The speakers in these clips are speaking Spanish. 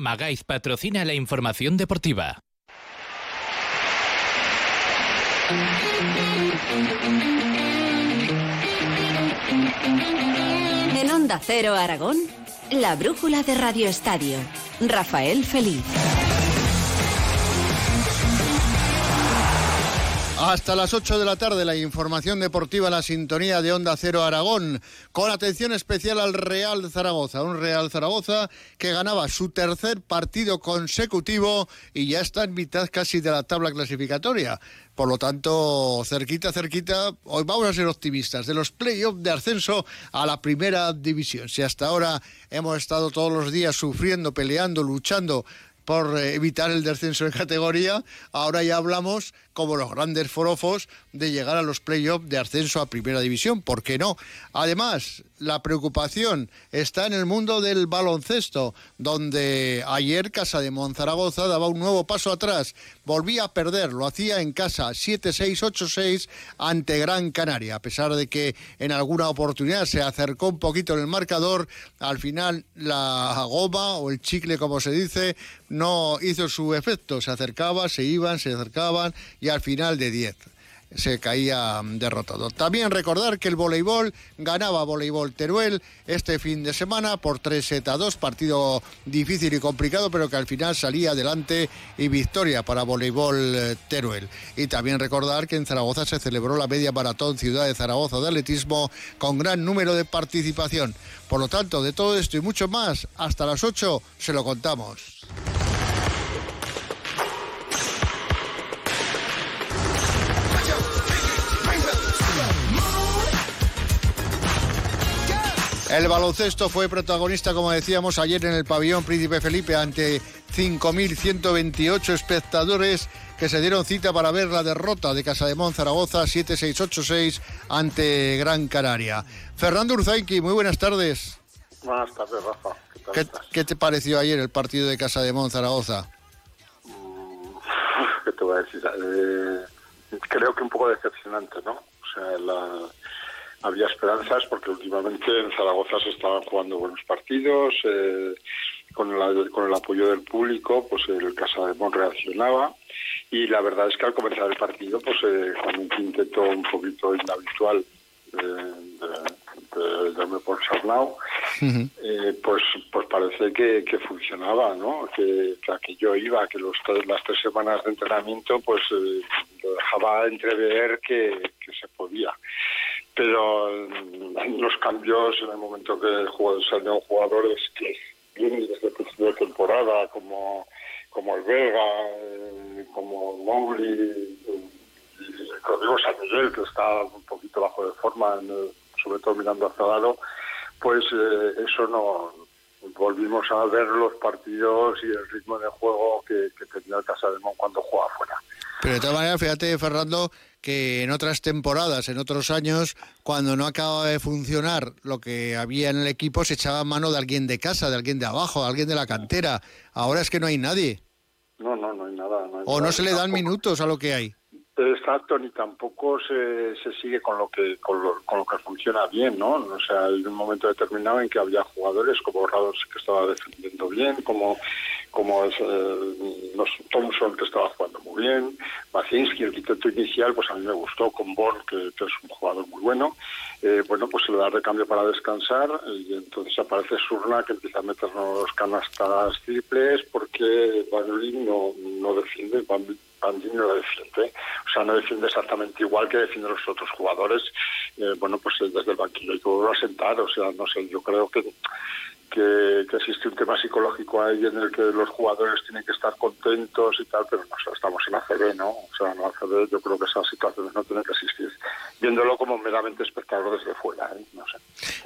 Magaiz patrocina la información deportiva. En Onda Cero Aragón, la brújula de Radio Estadio. Rafael Feliz. Hasta las 8 de la tarde la información deportiva, la sintonía de Onda Cero Aragón, con atención especial al Real Zaragoza, un Real Zaragoza que ganaba su tercer partido consecutivo y ya está en mitad casi de la tabla clasificatoria. Por lo tanto, cerquita, cerquita, hoy vamos a ser optimistas de los playoffs de ascenso a la primera división. Si hasta ahora hemos estado todos los días sufriendo, peleando, luchando por eh, evitar el descenso de categoría, ahora ya hablamos como los grandes forofos de llegar a los playoffs de ascenso a primera división, ¿por qué no? Además, la preocupación está en el mundo del baloncesto, donde ayer Casa de Monzaragoza daba un nuevo paso atrás, volvía a perder, lo hacía en casa 7-6, 8-6 ante Gran Canaria, a pesar de que en alguna oportunidad se acercó un poquito en el marcador, al final la goma o el chicle como se dice no hizo su efecto, se acercaba, se iban, se acercaban y al final de 10 se caía derrotado. También recordar que el voleibol ganaba voleibol Teruel este fin de semana por 3 a 2, partido difícil y complicado, pero que al final salía adelante y victoria para voleibol eh, Teruel. Y también recordar que en Zaragoza se celebró la media maratón Ciudad de Zaragoza de atletismo con gran número de participación. Por lo tanto, de todo esto y mucho más, hasta las 8 se lo contamos. El baloncesto fue protagonista, como decíamos, ayer en el pabellón Príncipe Felipe ante 5.128 espectadores que se dieron cita para ver la derrota de Casademón Zaragoza 7-6-8-6 ante Gran Canaria. Fernando Urzainqui, muy buenas tardes. Buenas tardes, Rafa. ¿Qué, ¿Qué, te pareció ayer el partido de Casademón Zaragoza? Mm, ¿Qué te voy a decir? Eh, creo que un poco decepcionante, ¿no? O sea, la había esperanzas porque últimamente en Zaragoza se estaban jugando buenos partidos, eh, con, el, con el apoyo del público, pues el Casa de Mon reaccionaba y la verdad es que al comenzar el partido, pues eh, con un quinteto un poquito inhabitual eh, de, de, por Sarnau, eh, pues pues parece que, que funcionaba, ¿no? Que, que, aquello iba, que los, las tres semanas de entrenamiento pues eh, lo dejaba entrever que, que se podía pero los cambios en el momento que salieron jugadores que vienen desde el principio de temporada, como, como el Vega, eh, como Mowgli, y Rodrigo San Miguel, que está un poquito bajo de forma, sobre todo mirando hacia lado, pues eh, eso no, volvimos a ver los partidos y el ritmo de juego que, tenía el Casa de Mon cuando jugaba afuera. Pero de todas maneras, fíjate, Fernando, que en otras temporadas, en otros años, cuando no acababa de funcionar lo que había en el equipo, se echaba mano de alguien de casa, de alguien de abajo, de alguien de la cantera. Ahora es que no hay nadie. No, no, no hay nada. No hay o nada, no se le dan minutos a lo que hay. Exacto, ni tampoco se, se sigue con lo que con lo, con lo, que funciona bien, ¿no? O sea, hay un momento determinado en que había jugadores como Rados que estaba defendiendo bien, como como es eh, Thompson que estaba jugando muy bien, Bacinski, el quinteto inicial, pues a mí me gustó con que, que es un jugador muy bueno. Eh, bueno, pues se le da recambio para descansar y entonces aparece Surna que empieza a meternos canastas triples porque Van no, no defiende, Van Bandini no defiende, o sea, no defiende exactamente igual que defienden los otros jugadores. Eh, bueno, pues desde el banquillo hay que volver a sentar, o sea, no sé, yo creo que que, que, existe un tema psicológico ahí en el que los jugadores tienen que estar contentos y tal, pero no sé, estamos en ACB, ¿no? O sea, en ACB yo creo que esas situaciones no tienen que existir. Viéndolo como meramente espectador desde fuera, ¿eh? no sé.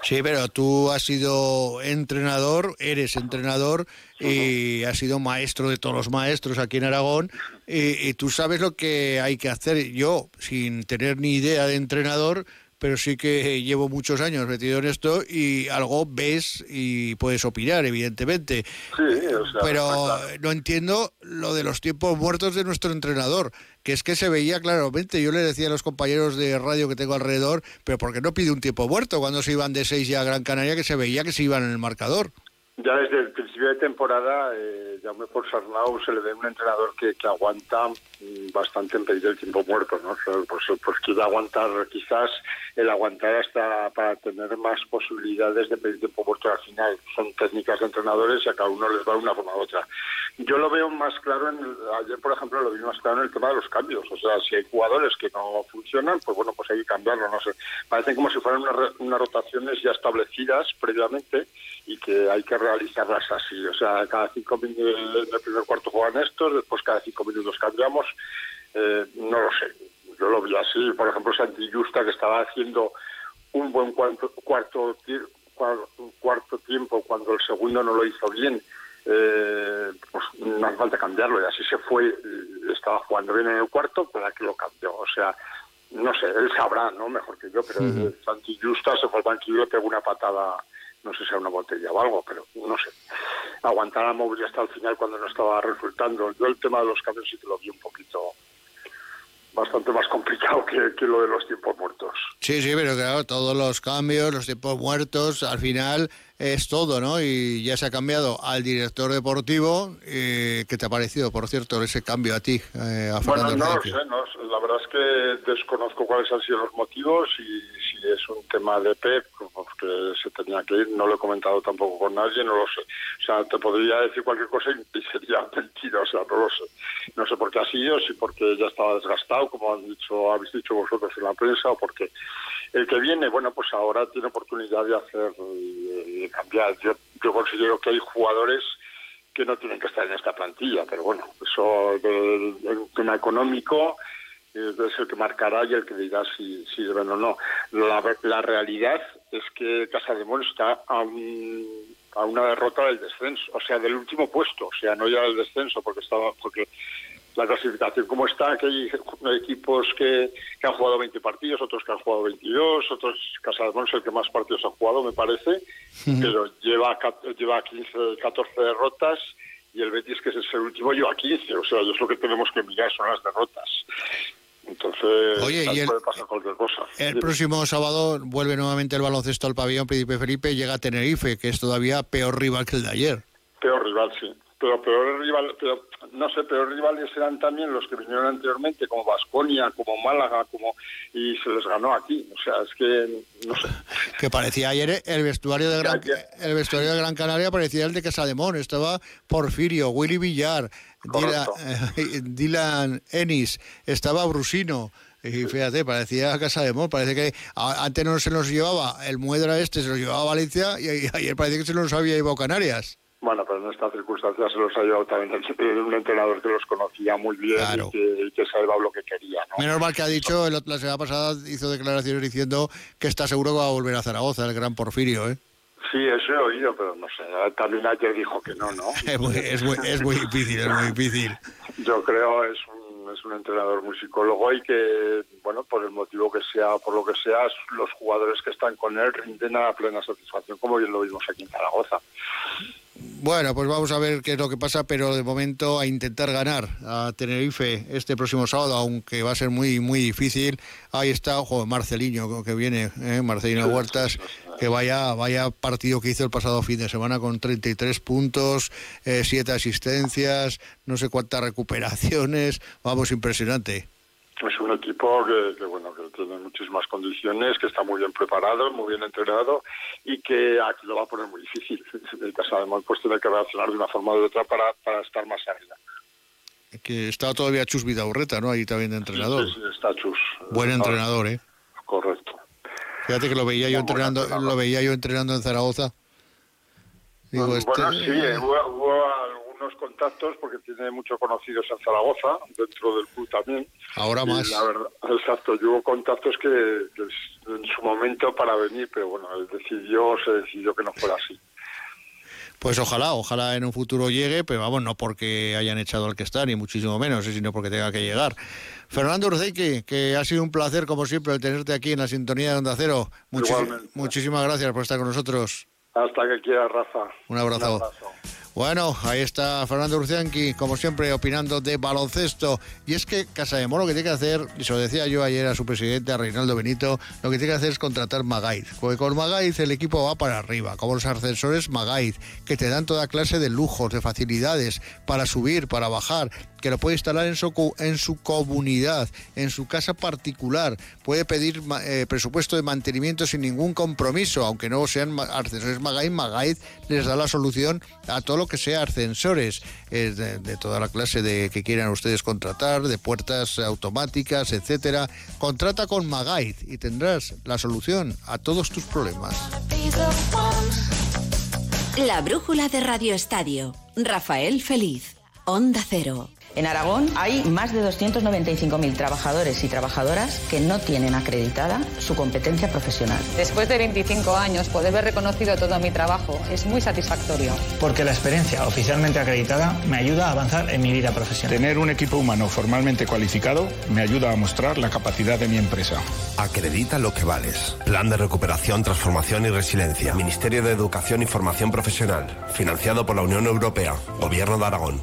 Sí, pero tú has sido entrenador, eres entrenador y has sido maestro de todos los maestros aquí en Aragón y, y tú sabes lo que hay que hacer. Yo, sin tener ni idea de entrenador, pero sí que llevo muchos años metido en esto y algo ves y puedes opinar, evidentemente. Sí, o sea, pero no entiendo lo de los tiempos muertos de nuestro entrenador, que es que se veía claramente. Yo le decía a los compañeros de radio que tengo alrededor, pero ¿por qué no pide un tiempo muerto cuando se iban de seis ya a Gran Canaria que se veía que se iban en el marcador? Ya desde el principio de temporada, eh, Jaume Ponsarnau se le ve un entrenador que, que aguanta mm, bastante en pedir el tiempo muerto, ¿no? pues, pues quiere aguantar, quizás el aguantar hasta para tener más posibilidades de pedir tiempo muerto al final. Son técnicas de entrenadores y a cada uno les va de una forma u otra. Yo lo veo más claro, en ayer por ejemplo lo vi más claro en el tema de los cambios. O sea, si hay jugadores que no funcionan, pues bueno, pues hay que cambiarlo, no sé. Parecen como si fueran unas rotaciones ya establecidas previamente y que hay que realizarlas así. O sea, cada cinco minutos en el primer cuarto juegan estos, después cada cinco minutos cambiamos. Eh, no lo sé. Yo lo vi así. Por ejemplo, Santi Justa, que estaba haciendo un buen cuarto, cuarto, cuarto tiempo cuando el segundo no lo hizo bien. Eh, pues no hace falta cambiarlo y así se fue estaba jugando bien en el cuarto para que lo cambió o sea no sé él sabrá no mejor que yo pero Santi Justa se fue al banquillo y pegó una patada no sé si era una botella o algo, pero no sé. Aguantar a Móvil hasta el final cuando no estaba resultando. Yo el tema de los cambios sí que lo vi un poquito bastante más complicado que, lo de los tiempos muertos. Sí, sí, pero claro, todos los cambios, los tiempos muertos, al final es todo, ¿no? Y ya se ha cambiado al director deportivo. Eh, ¿Qué te ha parecido, por cierto, ese cambio a ti, eh, a Bueno, no lo sé, no, la verdad es que desconozco cuáles han sido los motivos y es un tema de PEP, porque se tenía que ir, no lo he comentado tampoco con nadie, no lo sé. O sea, te podría decir cualquier cosa y sería mentira, o sea, no lo sé. No sé por qué ha sido, si porque ya estaba desgastado, como han dicho, habéis dicho vosotros en la prensa, o porque el que viene, bueno, pues ahora tiene oportunidad de hacer, de, cambiar. Yo, yo considero que hay jugadores que no tienen que estar en esta plantilla, pero bueno, eso del tema económico es el que marcará y el que dirá si, si deben o no. La, la realidad es que Casa de Mon está a, a, una derrota del descenso, o sea, del último puesto, o sea, no ya del descenso, porque estaba porque la clasificación como está, que hay equipos que, que, han jugado 20 partidos, otros que han jugado 22, otros Casa de Mon es el que más partidos ha jugado, me parece, pero lleva, lleva 15, 14 derrotas y el Betis, que es el último, lleva 15. O sea, es lo que tenemos que mirar, son las derrotas. Entonces, Oye, y el, puede pasar cualquier cosa. El próximo sábado vuelve nuevamente el baloncesto al pabellón Príncipe Felipe, llega a Tenerife, que es todavía peor rival que el de ayer. Peor rival, sí. Pero peor rival, pero no sé, peor rivales eran también los que vinieron anteriormente, como Vasconia, como Málaga, como y se les ganó aquí. O sea, es que no sé. Que parecía ayer el vestuario de Gran, el vestuario de Gran Canaria parecía el de Casademón. Estaba Porfirio, Willy Villar, Dylan, Ennis, estaba Brusino. Y fíjate, parecía Casa de parece que antes no se nos llevaba el Muedra este, se los llevaba a Valencia y ayer parece que se nos había llevado Canarias. Bueno, pero en estas circunstancias se los ha llevado también un entrenador que los conocía muy bien y, que, sabía lo que quería. Menos mal que ha dicho, la semana pasada hizo declaraciones diciendo que está seguro que va a volver a Zaragoza, el gran Porfirio, ¿eh? Sí, eso he oído, pero no sé. También ayer dijo que no, ¿no? es, muy, es, muy, difícil, es muy difícil. Yo creo es un, es un entrenador muy psicólogo y que, bueno, por el motivo que sea, por lo que sea, los jugadores que están con él rinden a plena satisfacción, como bien lo vimos aquí en Zaragoza. Bueno, pues vamos a ver qué es lo que pasa, pero de momento a intentar ganar a Tenerife este próximo sábado, aunque va a ser muy muy difícil. Ahí está, ojo, Marceliño que viene, ¿eh? Marcelino Huertas, que vaya vaya partido que hizo el pasado fin de semana con 33 puntos, eh, 7 asistencias, no sé cuántas recuperaciones, vamos, impresionante es un equipo que, bueno que tiene muchísimas condiciones, que está muy bien preparado, muy bien entrenado y que aquí lo va a poner muy difícil. El Casademón pues tiene que reaccionar de una forma u otra para, para estar más arriba. Que está todavía Chus Vidaurreta, ¿no? Ahí también de entrenador. Sí, está Chus. Buen entrenador, ¿eh? Correcto. Fíjate que lo veía yo entrenando, lo veía yo entrenando en Zaragoza. Digo, bueno, este... sí, hubo contactos porque tiene muchos conocidos en Zaragoza, dentro del club también. Ahora más. La verdad, exacto, yo hubo contactos que, en su momento para venir, pero bueno, él decidió, se decidió que no fuera así. Pues ojalá, ojalá en un futuro llegue, pero vamos, no porque hayan echado al que está, ni muchísimo menos, sino porque tenga que llegar. Fernando Urceque, que ha sido un placer, como siempre, tenerte aquí en la sintonía de Onda Cero. muchísimas gracias por estar con nosotros. Hasta que quieras, Rafa. Un abrazo. Bueno, ahí está Fernando Urcianqui, como siempre, opinando de baloncesto. Y es que Casa de Moro lo que tiene que hacer, y se lo decía yo ayer a su presidente, a Reinaldo Benito, lo que tiene que hacer es contratar Magaiz. Porque con Magaiz el equipo va para arriba, como los ascensores Magaiz, que te dan toda clase de lujos, de facilidades para subir, para bajar, que lo puede instalar en su, en su comunidad, en su casa particular, puede pedir eh, presupuesto de mantenimiento sin ningún compromiso, aunque no sean ascensores Magaiz, Magaiz les da la solución a todo lo que sea ascensores, eh, de, toda la clase de que quieran ustedes contratar, de puertas automáticas, etcétera. Contrata con Magaiz y tendrás la solución a todos tus problemas. La brújula de Radio Estadio. Rafael Feliz. Onda Cero. En Aragón hay más de 295.000 trabajadores y trabajadoras que no tienen acreditada su competencia profesional. Después de 25 años, poder ver reconocido todo mi trabajo es muy satisfactorio. Porque la experiencia oficialmente acreditada me ayuda a avanzar en mi vida profesional. Tener un equipo humano formalmente cualificado me ayuda a mostrar la capacidad de mi empresa. Acredita lo que vales. Plan de recuperación, transformación y resiliencia. Ministerio de Educación y Formación Profesional. Financiado por la Unión Europea. Gobierno de Aragón.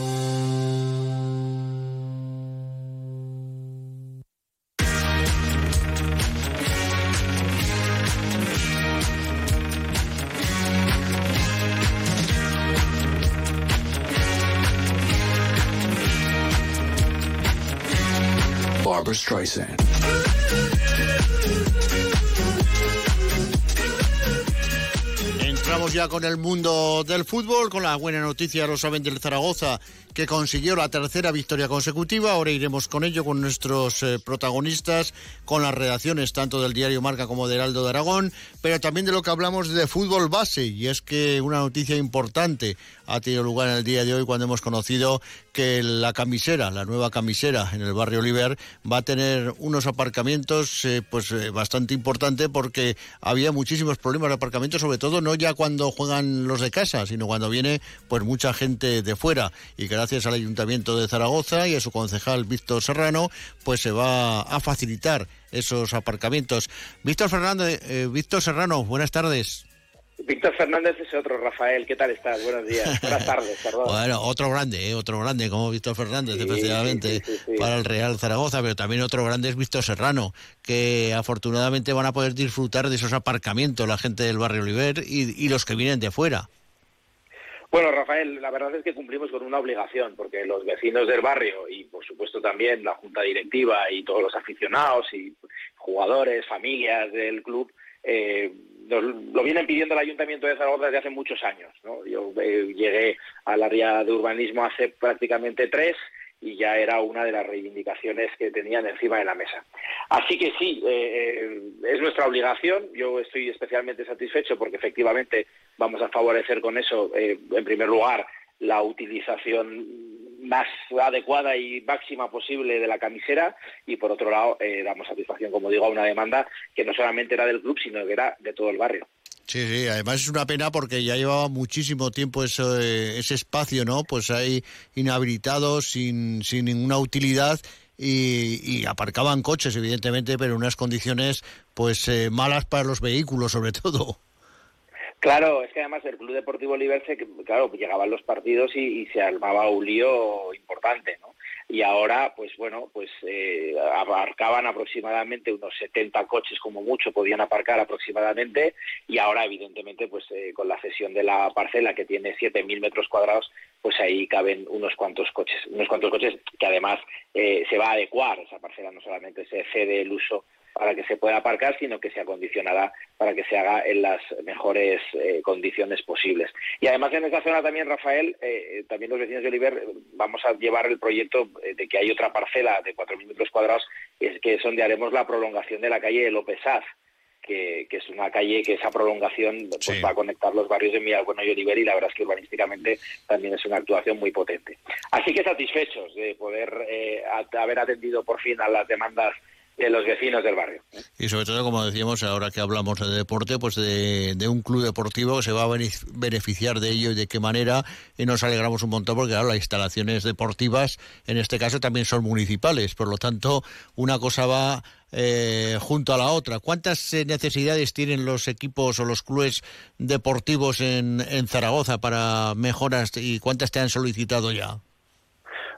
Streisand. Con el mundo del fútbol, con la buena noticia, lo saben, del Zaragoza, que consiguió la tercera victoria consecutiva. Ahora iremos con ello, con nuestros eh, protagonistas, con las redacciones tanto del diario Marca como del Aldo de Aragón, pero también de lo que hablamos de fútbol base. Y es que una noticia importante ha tenido lugar en el día de hoy cuando hemos conocido que la camisera, la nueva camisera en el barrio Oliver, va a tener unos aparcamientos eh, pues eh, bastante importante porque había muchísimos problemas de aparcamiento, sobre todo no ya cuando juegan los de casa, sino cuando viene pues mucha gente de fuera y gracias al Ayuntamiento de Zaragoza y a su concejal Víctor Serrano, pues se va a facilitar esos aparcamientos. Víctor Fernández, eh, Víctor Serrano, buenas tardes. Víctor Fernández es otro, Rafael, ¿qué tal estás? Buenos días, buenas tardes, perdón. Bueno, otro grande, ¿eh? otro grande como Víctor Fernández, efectivamente, para el Real Zaragoza, pero también otro grande es Víctor Serrano, que afortunadamente van a poder disfrutar de esos aparcamientos la gente del barrio Oliver y, y los que vienen de fuera. Bueno, Rafael, la verdad es que cumplimos con una obligación, porque los vecinos del barrio y, por supuesto, también la junta directiva y todos los aficionados y jugadores, familias del club, eh, lo vienen pidiendo el Ayuntamiento de Zaragoza desde hace muchos años. Yo eh, llegué al área de urbanismo hace prácticamente tres y ya era una de las reivindicaciones que tenían encima de la mesa. Así que sí, eh, es nuestra obligación. Yo estoy especialmente satisfecho porque efectivamente vamos a favorecer con eso, eh, en primer lugar, la utilización más adecuada y máxima posible de la camisera y por otro lado eh, damos satisfacción, como digo, a una demanda que no solamente era del club, sino que era de todo el barrio. Sí, sí, además es una pena porque ya llevaba muchísimo tiempo ese, ese espacio, ¿no? Pues ahí inhabilitado, sin, sin ninguna utilidad y, aparcaban coches, evidentemente, pero en unas condiciones pues eh, malas para los vehículos, sobre todo. Claro, es que además el Club Deportivo Liberce, claro, llegaban los partidos y, se armaba un lío importante, ¿no? Y ahora, pues bueno, pues eh, abarcaban aproximadamente unos 70 coches como mucho, podían aparcar aproximadamente, y ahora evidentemente, pues eh, con la cesión de la parcela que tiene 7.000 metros cuadrados, pues ahí caben unos cuantos coches, unos cuantos coches que además eh, se va a adecuar esa parcela, no solamente se cede el uso para que se pueda aparcar, sino que se acondicionará para que se haga en las mejores eh, condiciones posibles. Y además en esta zona también, Rafael, eh, también los vecinos de Oliver, vamos a llevar el proyecto de que hay otra parcela de 4.000 metros cuadrados, es que es donde haremos la prolongación de la calle de López Saz, que, es una calle que esa prolongación pues, va a conectar los barrios de Miralbueno y Oliver y la verdad es que urbanísticamente también es una actuación muy potente. Así que satisfechos de poder eh, haber atendido por fin a las demandas de los vecinos del barrio. Y sobre todo, como decíamos, ahora que hablamos de deporte, pues de, un club deportivo que se va a beneficiar de ello y de qué manera, y nos alegramos un montón porque, claro, las instalaciones deportivas, en este caso, también son municipales, por lo tanto, una cosa va eh, junto a la otra. ¿Cuántas eh, necesidades tienen los equipos o los clubes deportivos en, en Zaragoza para mejoras y cuántas te han solicitado ya?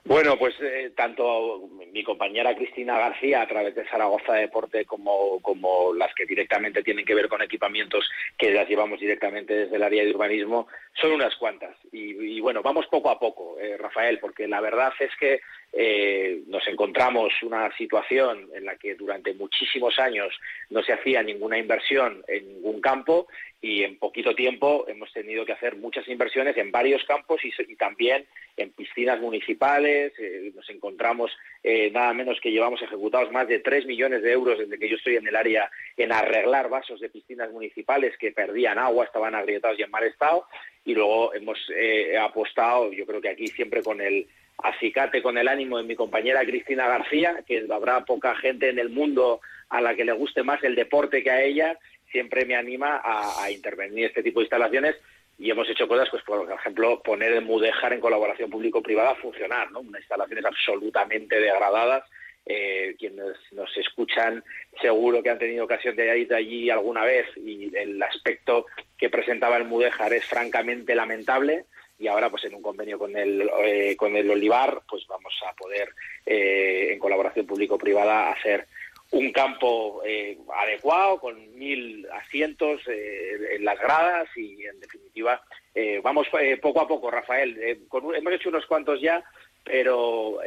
Bueno, pues eh, tanto mi compañera Cristina García a través de Zaragoza Deporte como, como las que directamente tienen que ver con equipamientos que las llevamos directamente desde el área de urbanismo son unas cuantas. Y, bueno, vamos poco a poco, eh, Rafael, porque la verdad es que eh, nos encontramos una situación en la que durante muchísimos años no se hacía ninguna inversión en ningún campo y en poquito tiempo hemos tenido que hacer muchas inversiones en varios campos y, también en piscinas municipales. Eh, nos encontramos eh, nada menos que llevamos ejecutados más de 3 millones de euros desde que yo estoy en el área en arreglar vasos de piscinas municipales que perdían agua, estaban agrietados y en mal estado. Y luego hemos eh, apostado, yo creo que aquí siempre con el acicate, con el ánimo de mi compañera Cristina García, que habrá poca gente en el mundo a la que le guste más el deporte que a ella siempre me anima a, intervenir en este tipo de instalaciones y hemos hecho cosas, pues por ejemplo, poner el Mudéjar en colaboración público-privada a funcionar, ¿no? Unas instalaciones absolutamente degradadas. Eh, quienes nos escuchan seguro que han tenido ocasión de ir allí alguna vez y el aspecto que presentaba el Mudéjar es francamente lamentable y ahora pues en un convenio con el eh, con el Olivar pues vamos a poder eh, en colaboración público-privada hacer un campo eh, adecuado con mil asientos eh, en las gradas y en definitiva eh, vamos poco a poco Rafael hemos hecho unos cuantos ya pero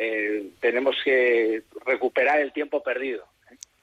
tenemos que recuperar el tiempo perdido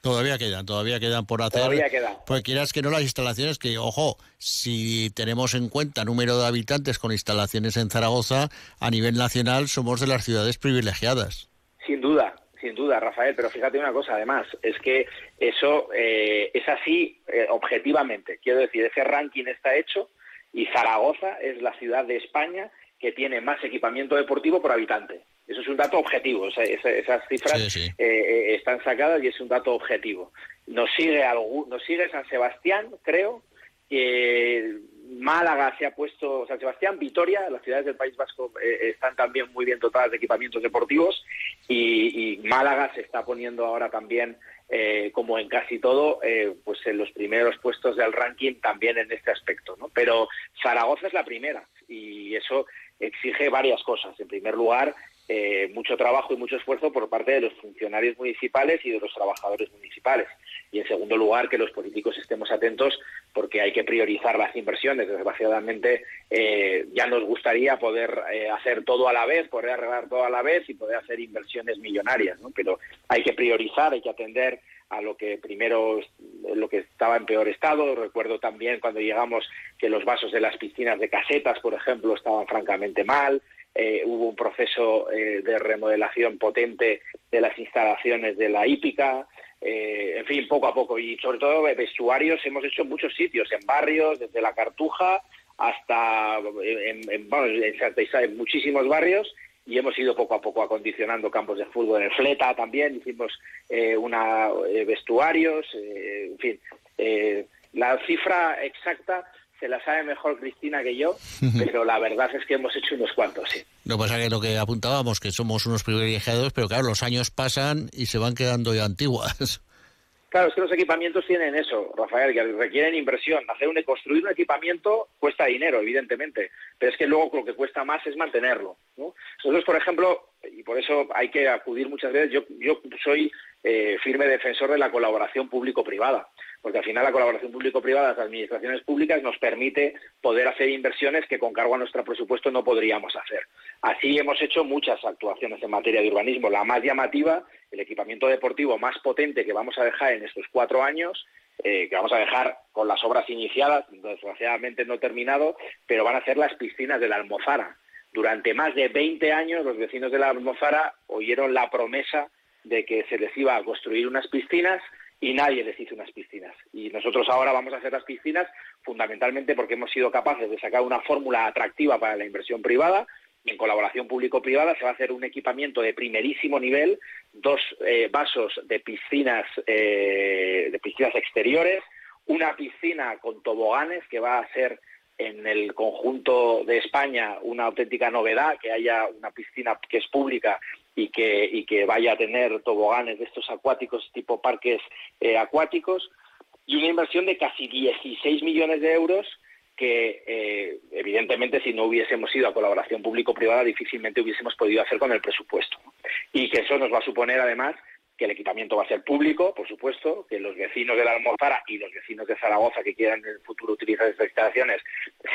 Todavía quedan, todavía quedan por hacer. Todavía quedan. Pues quieras que no las instalaciones, que ojo, si tenemos en cuenta número de habitantes con instalaciones en Zaragoza, a nivel nacional somos de las ciudades privilegiadas. Sin duda, sin duda, Rafael, pero fíjate una cosa, además, es que eso eh, es así eh, objetivamente. Quiero decir, ese ranking está hecho y Zaragoza es la ciudad de España que tiene más equipamiento deportivo por habitante. Eso es un dato objetivo, esas cifras eh, están sacadas y es un dato objetivo. Nos sigue, nos sigue San Sebastián, creo, que Málaga se ha puesto, San Sebastián, Vitoria, las ciudades del País Vasco eh, están también muy bien dotadas de equipamientos deportivos y, Málaga se está poniendo ahora también, eh, como en casi todo, eh, pues en los primeros puestos del ranking también en este aspecto. ¿no? Pero Zaragoza es la primera y eso exige varias cosas. En primer lugar, eh, mucho trabajo y mucho esfuerzo por parte de los funcionarios municipales y de los trabajadores municipales. Y en segundo lugar, que los políticos estemos atentos porque hay que priorizar las inversiones. Desgraciadamente, eh, ya nos gustaría poder eh, hacer todo a la vez, poder arreglar todo a la vez y poder hacer inversiones millonarias, ¿no? Pero hay que priorizar, hay que atender a lo que primero lo que estaba en peor estado. Recuerdo también cuando llegamos que los vasos de las piscinas de casetas, por ejemplo, estaban francamente mal. Eh, hubo un proceso eh, de remodelación potente de las instalaciones de la hípica, eh, en fin, poco a poco. Y sobre todo vestuarios hemos hecho en muchos sitios, en barrios, desde la Cartuja hasta en, en, en muchísimos barrios y hemos ido poco a poco acondicionando campos de fútbol en Fleta también, hicimos una vestuarios, en fin. la cifra exacta se la sabe mejor Cristina que yo, pero la verdad es que hemos hecho unos cuantos, sí. No pasa que lo que apuntábamos, que somos unos privilegiados, pero claro, los años pasan y se van quedando ya antiguas. Claro, es que los equipamientos tienen eso, Rafael, que requieren inversión. Hacer un, construir un equipamiento cuesta dinero, evidentemente, pero es que luego lo que cuesta más es mantenerlo. Nosotros, por ejemplo, y por eso hay que acudir muchas veces, yo, yo soy eh, firme defensor de la colaboración público-privada porque al final la colaboración público-privada de las administraciones públicas nos permite poder hacer inversiones que con cargo a nuestro presupuesto no podríamos hacer. Así hemos hecho muchas actuaciones en materia de urbanismo. La más llamativa, el equipamiento deportivo más potente que vamos a dejar en estos cuatro años, eh, que vamos a dejar con las obras iniciadas, desgraciadamente no terminado, pero van a ser las piscinas de la Almozara. Durante más de 20 años los vecinos de la Almozara oyeron la promesa de que se les iba a construir unas piscinas y nadie les hizo unas piscinas. Y nosotros ahora vamos a hacer las piscinas fundamentalmente porque hemos sido capaces de sacar una fórmula atractiva para la inversión privada en colaboración público-privada se va a hacer un equipamiento de primerísimo nivel, dos eh, vasos de piscinas, eh, de piscinas exteriores, una piscina con toboganes que va a ser en el conjunto de España una auténtica novedad, que haya una piscina que es pública y que, y que vaya a tener toboganes de estos acuáticos tipo parques eh, acuáticos, y una inversión de casi 16 millones de euros que eh, evidentemente si no hubiésemos ido a colaboración público-privada difícilmente hubiésemos podido hacer con el presupuesto. Y que eso nos va a suponer además que el equipamiento va a ser público, por supuesto, que los vecinos de la Almozara y los vecinos de Zaragoza que quieran en el futuro utilizar estas instalaciones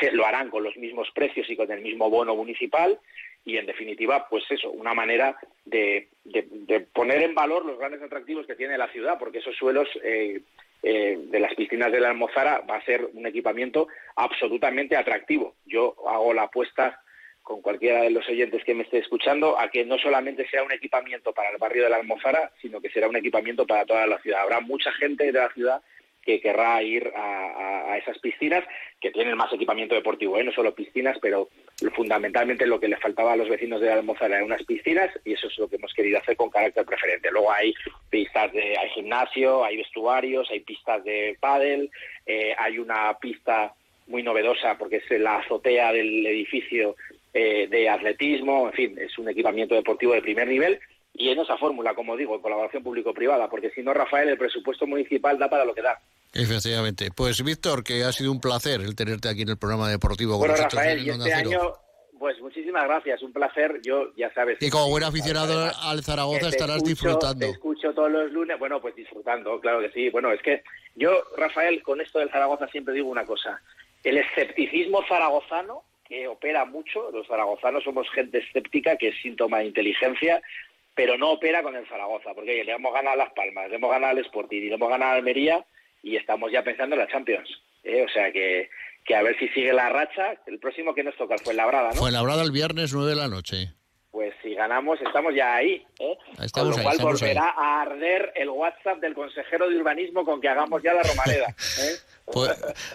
se lo harán con los mismos precios y con el mismo bono municipal y en definitiva, pues eso, una manera de, poner en valor los grandes atractivos que tiene la ciudad, porque esos suelos eh, eh, de las piscinas de la Almozara va a ser un equipamiento absolutamente atractivo. Yo hago la apuesta con cualquiera de los oyentes que me esté escuchando a que no solamente sea un equipamiento para el barrio de la Almozara, sino que será un equipamiento para toda la ciudad. Habrá mucha gente de la ciudad que querrá ir a, esas piscinas, que tienen más equipamiento deportivo, ¿eh? no solo piscinas, pero fundamentalmente lo que le faltaba a los vecinos de Almozara eran unas piscinas y eso es lo que hemos querido hacer con carácter preferente. Luego hay pistas de hay gimnasio, hay vestuarios, hay pistas de pádel, eh, hay una pista muy novedosa porque es la azotea del edificio eh, de atletismo, en fin, es un equipamiento deportivo de primer nivel y en esa fórmula, como digo, en colaboración público-privada, porque si no, Rafael, el presupuesto municipal da para lo que da. Efectivamente. Pues Víctor, que ha sido un placer el tenerte aquí en el programa deportivo. Bueno, Rafael, y este año, pues muchísimas gracias, un placer. Yo, ya sabes. Y como buen aficionado al Zaragoza estarás disfrutando. Te escucho todos los lunes, bueno, pues disfrutando, claro que sí. Bueno, es que yo, Rafael, con esto del Zaragoza siempre digo una cosa. El escepticismo zaragozano, que opera mucho, los zaragozanos somos gente escéptica, que es síntoma de inteligencia, pero no opera con el Zaragoza, porque le hemos ganado Las Palmas, le hemos ganado al Sporting y le hemos ganado a Almería y estamos ya pensando en la Champions. ¿eh? O sea que, que a ver si sigue la racha. El próximo que nos toca fue Labrada, ¿no? Fue Labrada el viernes 9 de la noche. Pues si ganamos, estamos ya ahí. ¿eh? con lo cual volverá a arder el WhatsApp del consejero de urbanismo con que hagamos ya la Romareda. ¿eh? Pues,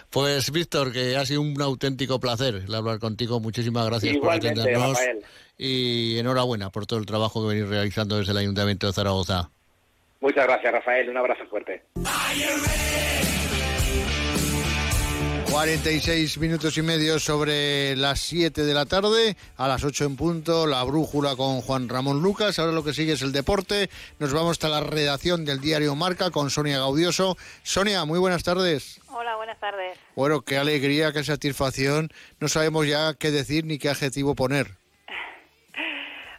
pues, Víctor, que ha sido un auténtico placer hablar contigo. Muchísimas gracias por atendernos. Y enhorabuena por todo el trabajo que venís realizando desde el Ayuntamiento de Zaragoza. Muchas gracias, Rafael. Un abrazo fuerte. 46 minutos y medio sobre las 7 de la tarde, a las 8 en punto, la brújula con Juan Ramón Lucas. Ahora lo que sigue es el deporte. Nos vamos hasta la redacción del diario Marca con Sonia Gaudioso. Sonia, muy buenas tardes. Hola, buenas tardes. Bueno, qué alegría, qué satisfacción. No sabemos ya qué decir ni qué adjetivo poner.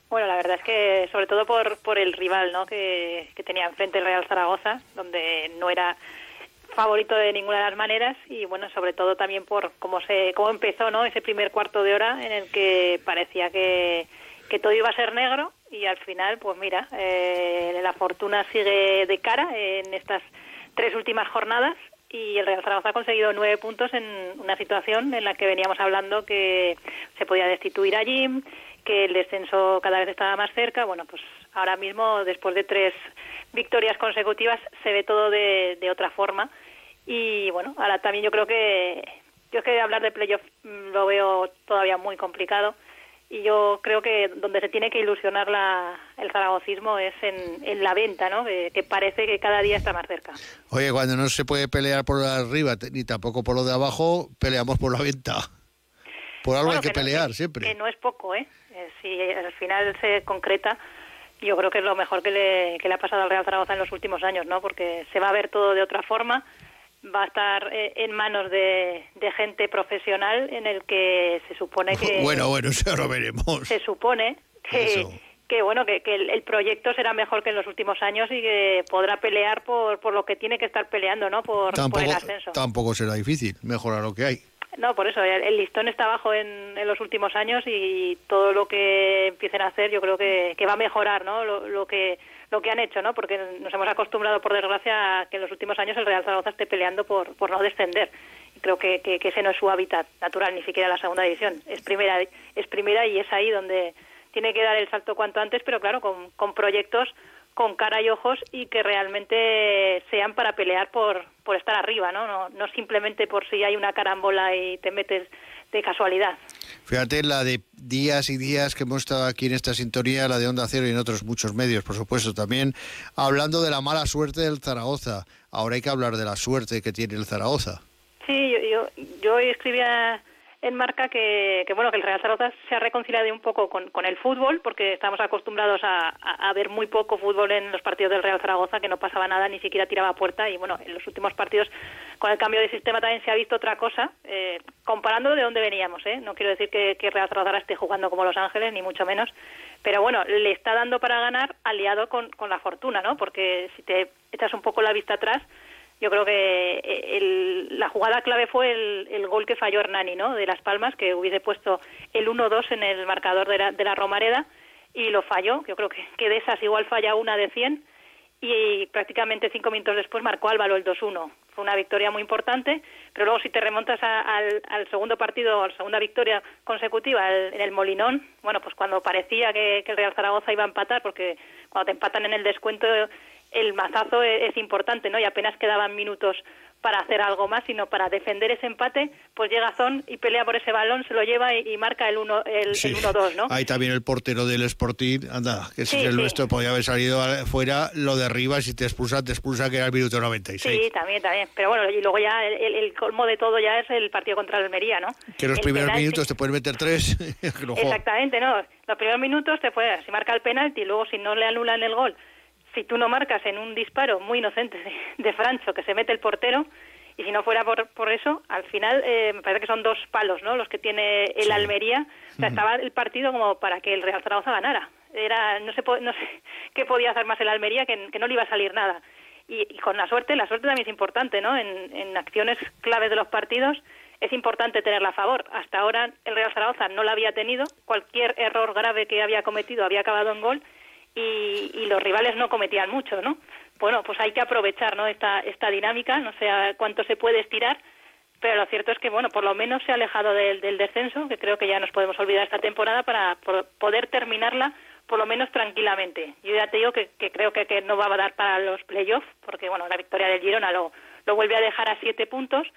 Bueno, la verdad es que sobre todo por, por el rival ¿no? que, que tenía enfrente el Real Zaragoza, donde no era favorito de ninguna de las maneras y bueno sobre todo también por cómo se cómo empezó no ese primer cuarto de hora en el que parecía que, todo iba a ser negro y al final pues mira eh, la fortuna sigue de cara en estas tres últimas jornadas y el Real Zaragoza ha conseguido nueve puntos en una situación en la que veníamos hablando que se podía destituir a Jim que el descenso cada vez estaba más cerca. Bueno, pues ahora mismo, después de tres victorias consecutivas, se ve todo de, de otra forma. Y bueno, ahora también yo creo que yo es que hablar de playoff mm, lo veo todavía muy complicado y yo creo que donde se tiene que ilusionar la, el zaragocismo es en, en la venta, ¿no? Que, parece que cada día está más cerca. Oye, cuando no se puede pelear por lo de arriba ni tampoco por lo de abajo, peleamos por la venta. Por algo hay que, pelear siempre. Que no es poco, ¿eh? ¿Eh? Si al final se concreta, yo creo que es lo mejor que le, que le ha pasado al Real Zaragoza en los últimos años, ¿no? Porque se va a ver todo de otra forma va a estar eh, en manos de, gente profesional en el que se supone que bueno bueno eso lo veremos se supone que que bueno que, el, proyecto será mejor que en los últimos años y que podrá pelear por, por lo que tiene que estar peleando no por, el ascenso tampoco será difícil mejorar lo que hay no, por eso, el, listón está bajo en, en, los últimos años y todo lo que empiecen a hacer yo creo que, que va a mejorar, ¿no? Lo, que lo que han hecho, ¿no? Porque nos hemos acostumbrado, por desgracia, a que en los últimos años el Real Zaragoza esté peleando por, por no descender. Y creo que, que, ese no es su hábitat natural, ni siquiera la segunda división. Es primera, es primera y es ahí donde tiene que dar el salto cuanto antes, pero claro, con, con proyectos con cara y ojos y que realmente sean para pelear por, por estar arriba, ¿no? ¿no? No simplemente por si hay una carambola y te metes de casualidad. Fíjate la de días y días que hemos estado aquí en esta sintonía, la de Onda Cero y en otros muchos medios, por supuesto, también hablando de la mala suerte del Zaragoza. Ahora hay que hablar de la suerte que tiene el Zaragoza. Sí, yo, yo, yo escribía en marca que, que, bueno que el Real Zaragoza se ha reconciliado un poco con, el fútbol porque estamos acostumbrados a, ver muy poco fútbol en los partidos del Real Zaragoza que no pasaba nada ni siquiera tiraba puerta y bueno en los últimos partidos con el cambio de sistema también se ha visto otra cosa eh, comparando de dónde veníamos ¿eh? no quiero decir que, que Real Zaragoza esté jugando como Los Ángeles ni mucho menos pero bueno le está dando para ganar aliado con, con la fortuna no porque si te echas un poco la vista atrás yo creo que eh, el, la jugada clave fue el, el, gol que falló Hernani, ¿no? De Las Palmas, que hubiese puesto el 1-2 en el marcador de la, de la, Romareda y lo falló. Yo creo que, que de esas igual falla una de 100 y prácticamente cinco minutos después marcó Álvaro el 2-1. Fue una victoria muy importante, pero luego si te remontas a, al, segundo partido, a la segunda victoria consecutiva el, en el Molinón, bueno, pues cuando parecía que, que el Real Zaragoza iba a empatar, porque cuando te empatan en el descuento el mazazo es, es, importante, ¿no? Y apenas quedaban minutos para hacer algo más, sino para defender ese empate, pues llega Zon y pelea por ese balón, se lo lleva y, y marca el 1-2, el, Sí. el 1-2, ¿no? Ahí también el portero del Sporting, anda, que si Sí, el sí. nuestro podía haber salido fuera, lo derriba, si te expulsa, te expulsa, que era el minuto 96. Sí, también, también. Pero bueno, y luego ya el, colmo de todo ya es el partido contra el Almería, ¿no? Que los El primeros penalti. minutos te pueden meter tres. Exactamente, ¿no? Los primeros minutos te puede, si marca el penalti y luego si no le anulan el gol, si tú no marcas en un disparo muy inocente de, de Francho que se mete el portero, y si no fuera por, por eso, al final eh, me parece que son dos palos, ¿no? Los que tiene el Almería. O sea, estaba el partido como para que el Real Zaragoza ganara. Era, no sé, no sé qué podía hacer más el Almería que, que no le iba a salir nada. Y, y con la suerte, la suerte también es importante, ¿no? En, en acciones claves de los partidos es importante tenerla a favor. Hasta ahora el Real Zaragoza no la había tenido. Cualquier error grave que había cometido había acabado en gol y, y los rivales no cometían mucho, ¿no? Bueno, pues hay que aprovechar, ¿no? Esta, esta dinámica, no sé cuánto se puede estirar, pero lo cierto es que, bueno, por lo menos se ha alejado del, del descenso, que creo que ya nos podemos olvidar esta temporada para poder terminarla por lo menos tranquilamente. Yo ya te digo que, que creo que, que no va a dar para los playoffs, porque, bueno, la victoria del Girona lo, lo vuelve a dejar a siete puntos,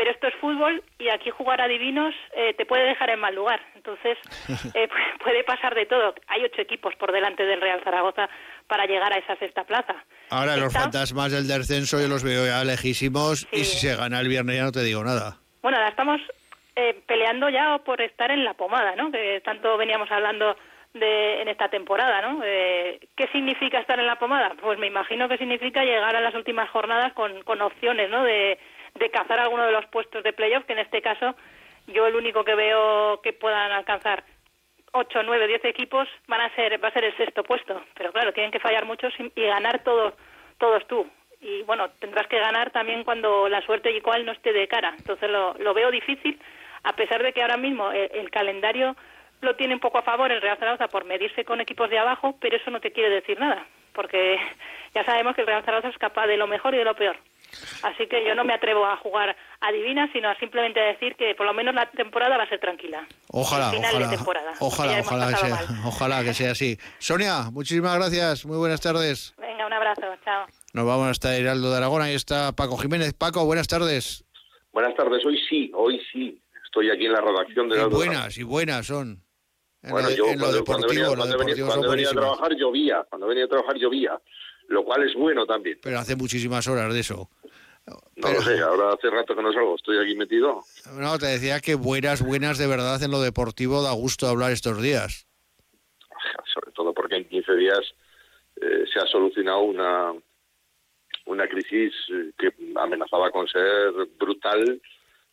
pero esto es fútbol y aquí jugar a divinos eh, te puede dejar en mal lugar. Entonces, eh, pu- puede pasar de todo. Hay ocho equipos por delante del Real Zaragoza para llegar a esa sexta plaza. Ahora los fantasmas del descenso yo los veo ya lejísimos y si se gana el viernes ya no te digo nada. Bueno, ahora estamos eh, peleando ya por estar en la pomada, ¿no? Que tanto veníamos hablando de en esta temporada, ¿no? Eh, ¿Qué significa estar en la pomada? Pues me imagino que significa llegar a las últimas jornadas con, con opciones, ¿no? De, de cazar alguno de los puestos de playoff, que en este caso yo el único que veo que puedan alcanzar 8, 9, 10 equipos van a ser va a ser el sexto puesto, pero claro, tienen que fallar muchos y, ganar todos todos tú. Y bueno, tendrás que ganar también cuando la suerte igual no esté de cara. Entonces lo, lo veo difícil, a pesar de que ahora mismo el, el calendario lo tiene un poco a favor el Real Zaragoza por medirse con equipos de abajo, pero eso no te quiere decir nada, porque ya sabemos que el Real Zaragoza es capaz de lo mejor y de lo peor. Así que yo no me atrevo a jugar a divinas, sino a simplemente decir que por lo menos la temporada va a ser tranquila. Ojalá, final ojalá, de temporada. ojalá, ojalá, sea, ojalá que sea así. Sonia, muchísimas gracias, muy buenas tardes. Venga, un abrazo, chao. Nos vamos hasta Heraldo de Aragón, ahí está Paco Jiménez. Paco, buenas tardes. Buenas tardes, hoy sí, hoy sí. Estoy aquí en la redacción de Y la buenas, y buenas son. En Bueno, lo, yo en lo cuando, cuando venía, deportivo, cuando venía- cuando venía a trabajar llovía, cuando venía a trabajar llovía, lo cual es bueno también. Pero hace muchísimas horas de eso. No lo sé, ahora hace rato que no salgo, estoy aquí metido. No, te decía que buenas, buenas de verdad en lo deportivo da gusto hablar estos días. sobre todo porque en 15 días eh, se ha solucionado una una crisis eh, que amenazaba con ser brutal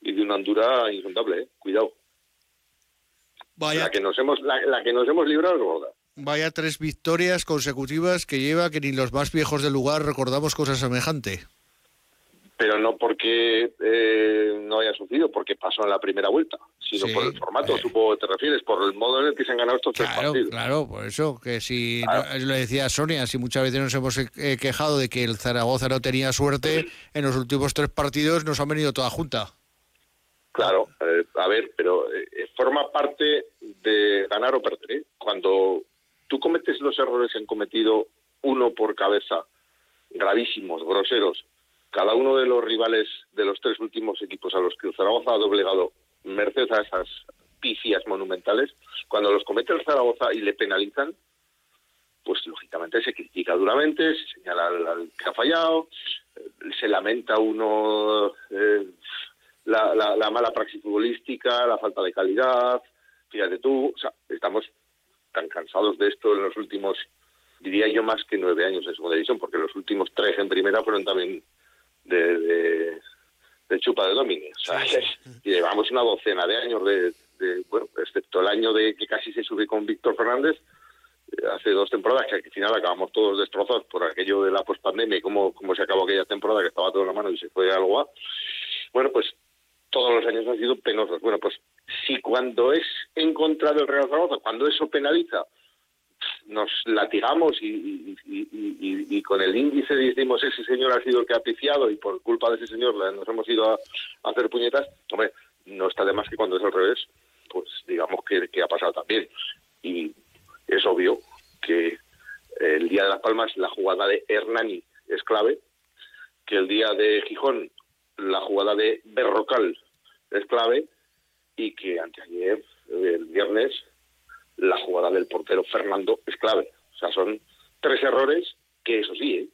y de una hondura insondable, ¿eh? cuidado. Vaya, La que nos hemos la, la que nos hemos librado es gorda. Vaya tres victorias consecutivas que lleva que ni los más viejos del lugar recordamos cosa semejante. Pero no porque eh, no haya sucedido, porque pasó en la primera vuelta, sino Sí, por el formato, supongo que te refieres, por el modo en el que se han ganado estos tres Claro, partidos. claro, por eso, que si, no- lo decía Sonia, si muchas veces nos hemos eh, quejado de que el Zaragoza no tenía suerte, en los últimos tres partidos nos han venido toda junta. Claro, eh, a ver, pero eh, forma parte de ganar o perder. ¿eh? Cuando tú cometes los errores que han cometido uno por cabeza, gravísimos, groseros, cada uno de los rivales de los tres últimos equipos a los que el Zaragoza ha doblegado merced a esas pifias monumentales, cuando los comete el Zaragoza y le penalizan, pues lógicamente se critica duramente, se señala al, que ha fallado, eh, se lamenta uno eh, la, la, mala praxis futbolística, la falta de calidad, fíjate tú, o sea, estamos tan cansados de esto en los últimos, diría yo, más que nueve años en segunda división, porque los últimos tres en primera fueron también de, de, chupa de domini. O sea, llevamos una docena de años de, de, bueno, excepto el año de que casi se sube con Víctor Fernández, hace dos temporadas que al final acabamos todos destrozados por aquello de la pospandemia y cómo, cómo se acabó aquella temporada que estaba todo en la mano y se fue algo a. Bueno, pues todos los años han sido penosos. Bueno, pues si cuando es en contra del Real Zaragoza, cuando eso penaliza, nos latigamos y, y, con el índice decimos ese señor ha sido el que ha piciado y por culpa de ese señor nos hemos ido a, hacer puñetas, hombre, no está de más que cuando es al revés, pues digamos que ha pasado también. Y es obvio que el día de Las Palmas la jugada de Hernani es clave, que el día de Gijón la jugada de Berrocal es clave y que anteayer, el viernes, la jugada del portero Fernando es clave. O sea, son tres errores que, eso sí, ¿eh?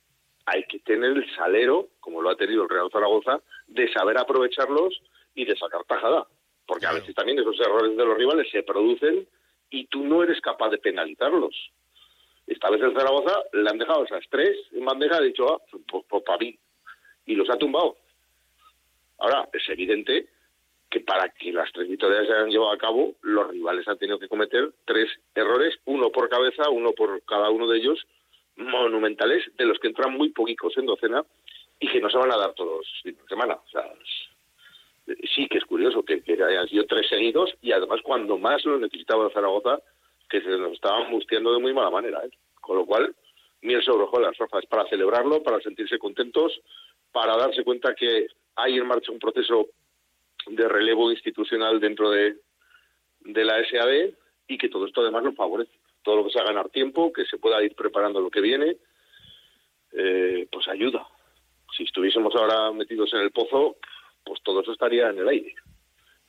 hay que tener el salero, como lo ha tenido el Real Zaragoza, de saber aprovecharlos y de sacar tajada. Porque a veces también esos errores de los rivales se producen y tú no eres capaz de penalizarlos. Esta vez el Zaragoza le han dejado esas tres en bandeja, ha dicho, ah, pues, pues para mí. Y los ha tumbado. Ahora, es evidente que para que las tres victorias se hayan llevado a cabo, los rivales han tenido que cometer tres errores, uno por cabeza, uno por cada uno de ellos, monumentales, de los que entran muy poquitos en docena y que no se van a dar todos fines de semana. O sea, sí que es curioso que, hayan sido tres seguidos y además cuando más lo necesitaba Zaragoza, que se nos estaban mustiendo de muy mala manera. ¿eh? Con lo cual, miel sobre las es para celebrarlo, para sentirse contentos, para darse cuenta que hay en marcha un proceso de relevo institucional dentro de, de la SAD y que todo esto además lo favorece. Todo lo que sea ganar tiempo, que se pueda ir preparando lo que viene, eh, pues ayuda. Si estuviésemos ahora metidos en el pozo, pues todo eso estaría en el aire.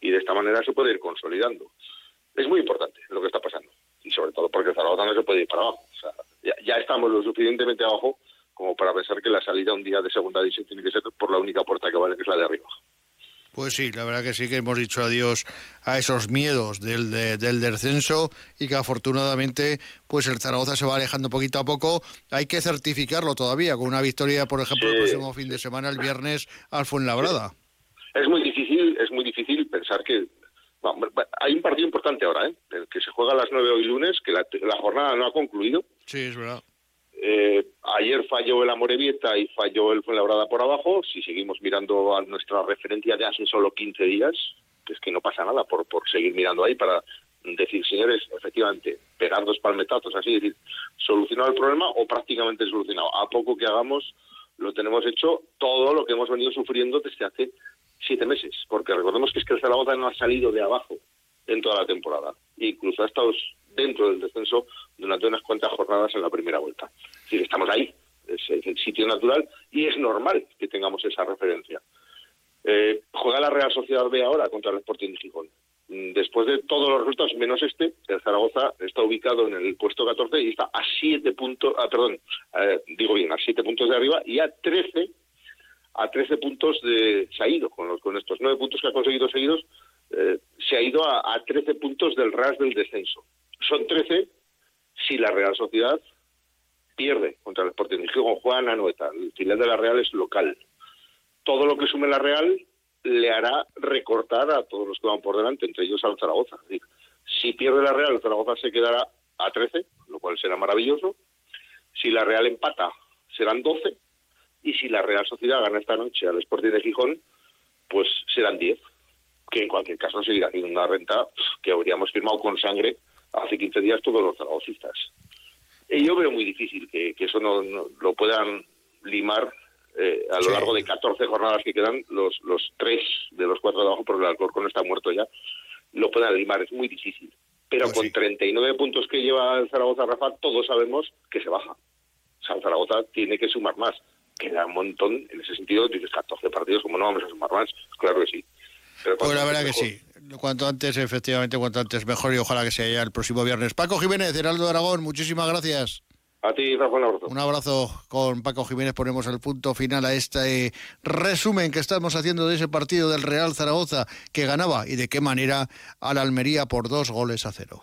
Y de esta manera se puede ir consolidando. Es muy importante lo que está pasando. Y sobre todo porque Zaragoza no se puede ir para abajo. O sea, ya, estamos lo suficientemente abajo como para pensar que la salida un día de segunda división tiene que ser por la única puerta que vale, que es la de arriba. Pues sí, la verdad que sí que hemos dicho adiós a esos miedos del, del descenso y que afortunadamente pues el Zaragoza se va alejando poquito a poco. Hay que certificarlo todavía con una victoria, por ejemplo, el próximo fin de semana, el viernes, al Fuenlabrada. Es muy difícil, es muy difícil pensar que hay un partido importante ahora, ¿eh? que se juega a las 9 hoy lunes, que la, jornada no ha concluido. Sí, es verdad. Eh, ayer falló el Amorebieta y falló el Fuenlabrada por abajo. Si seguimos mirando a nuestra referencia de hace solo 15 días, es que no pasa nada por, seguir mirando ahí para decir, señores, efectivamente, pegar dos palmetazos, así decir, solucionado el problema o prácticamente solucionado. A poco que hagamos, lo tenemos hecho todo lo que hemos venido sufriendo desde hace siete meses, porque recordemos que es que el Zaragoza no ha salido de abajo en toda la temporada, incluso ha estado dentro del descenso durante unas cuantas jornadas en la primera vuelta. Es estamos ahí, es, el sitio natural y es normal que tengamos esa referencia. Eh, juega la Real Sociedad B ahora contra el Sporting de Gijón. Mm, después de todos los resultados, menos este, el Zaragoza está ubicado en el puesto 14 y está a siete puntos, ah, perdón, eh, digo bien, a siete puntos de arriba y a 13 a 13 puntos de, se ha ido, con, los, con estos 9 puntos que ha conseguido seguidos, eh, se ha ido a, a, 13 puntos del ras del descenso. Son 13 si la Real Sociedad pierde contra el Sporting de Gijón, Juan Anoeta, el filial de la Real es local. Todo lo que sume la Real le hará recortar a todos los que van por delante, entre ellos al Zaragoza. Si pierde la Real, el Zaragoza se quedará a 13, lo cual será maravilloso. Si la Real empata, serán 12 y si la Real Sociedad gana esta noche al Sporting de Gijón, pues serán 10, que en cualquier caso seguirá siendo una renta que habríamos firmado con sangre hace 15 días todos los zaragozistas. Y yo veo muy difícil que, eso no, lo puedan limar eh, a lo largo de 14 jornadas que quedan, los, los tres de los cuatro de abajo, porque el Alcorcón está muerto ya, lo puedan limar, es muy difícil. Pero pues con 39 puntos que lleva el Zaragoza Rafa, todos sabemos que se baja. O sea, el Zaragoza tiene que sumar más queda un montón en ese sentido. Dices 14 partidos, como no vamos a sumar más? Claro que sí. Pues la verdad que sí. Cuanto antes, efectivamente, cuanto antes mejor y ojalá que sea ya el próximo viernes. Paco Jiménez, Heraldo Aragón, muchísimas gracias. A ti, Rafa, un abrazo. Un abrazo con Paco Jiménez. Ponemos el punto final a este resumen que estamos haciendo de ese partido del Real Zaragoza que ganaba y de qué manera a la Almería por dos goles a cero.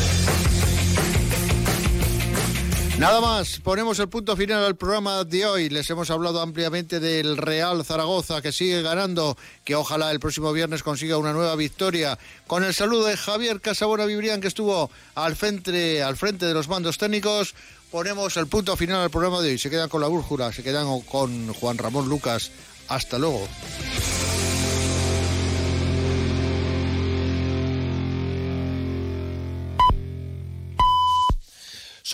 Nada más, ponemos el punto final al programa de hoy. Les hemos hablado ampliamente del Real Zaragoza que sigue ganando, que ojalá el próximo viernes consiga una nueva victoria. Con el saludo de Javier Casabona Vibrián que estuvo al frente, al frente de los mandos técnicos, ponemos el punto final al programa de hoy. Se quedan con la brújula, se quedan con Juan Ramón Lucas. Hasta luego.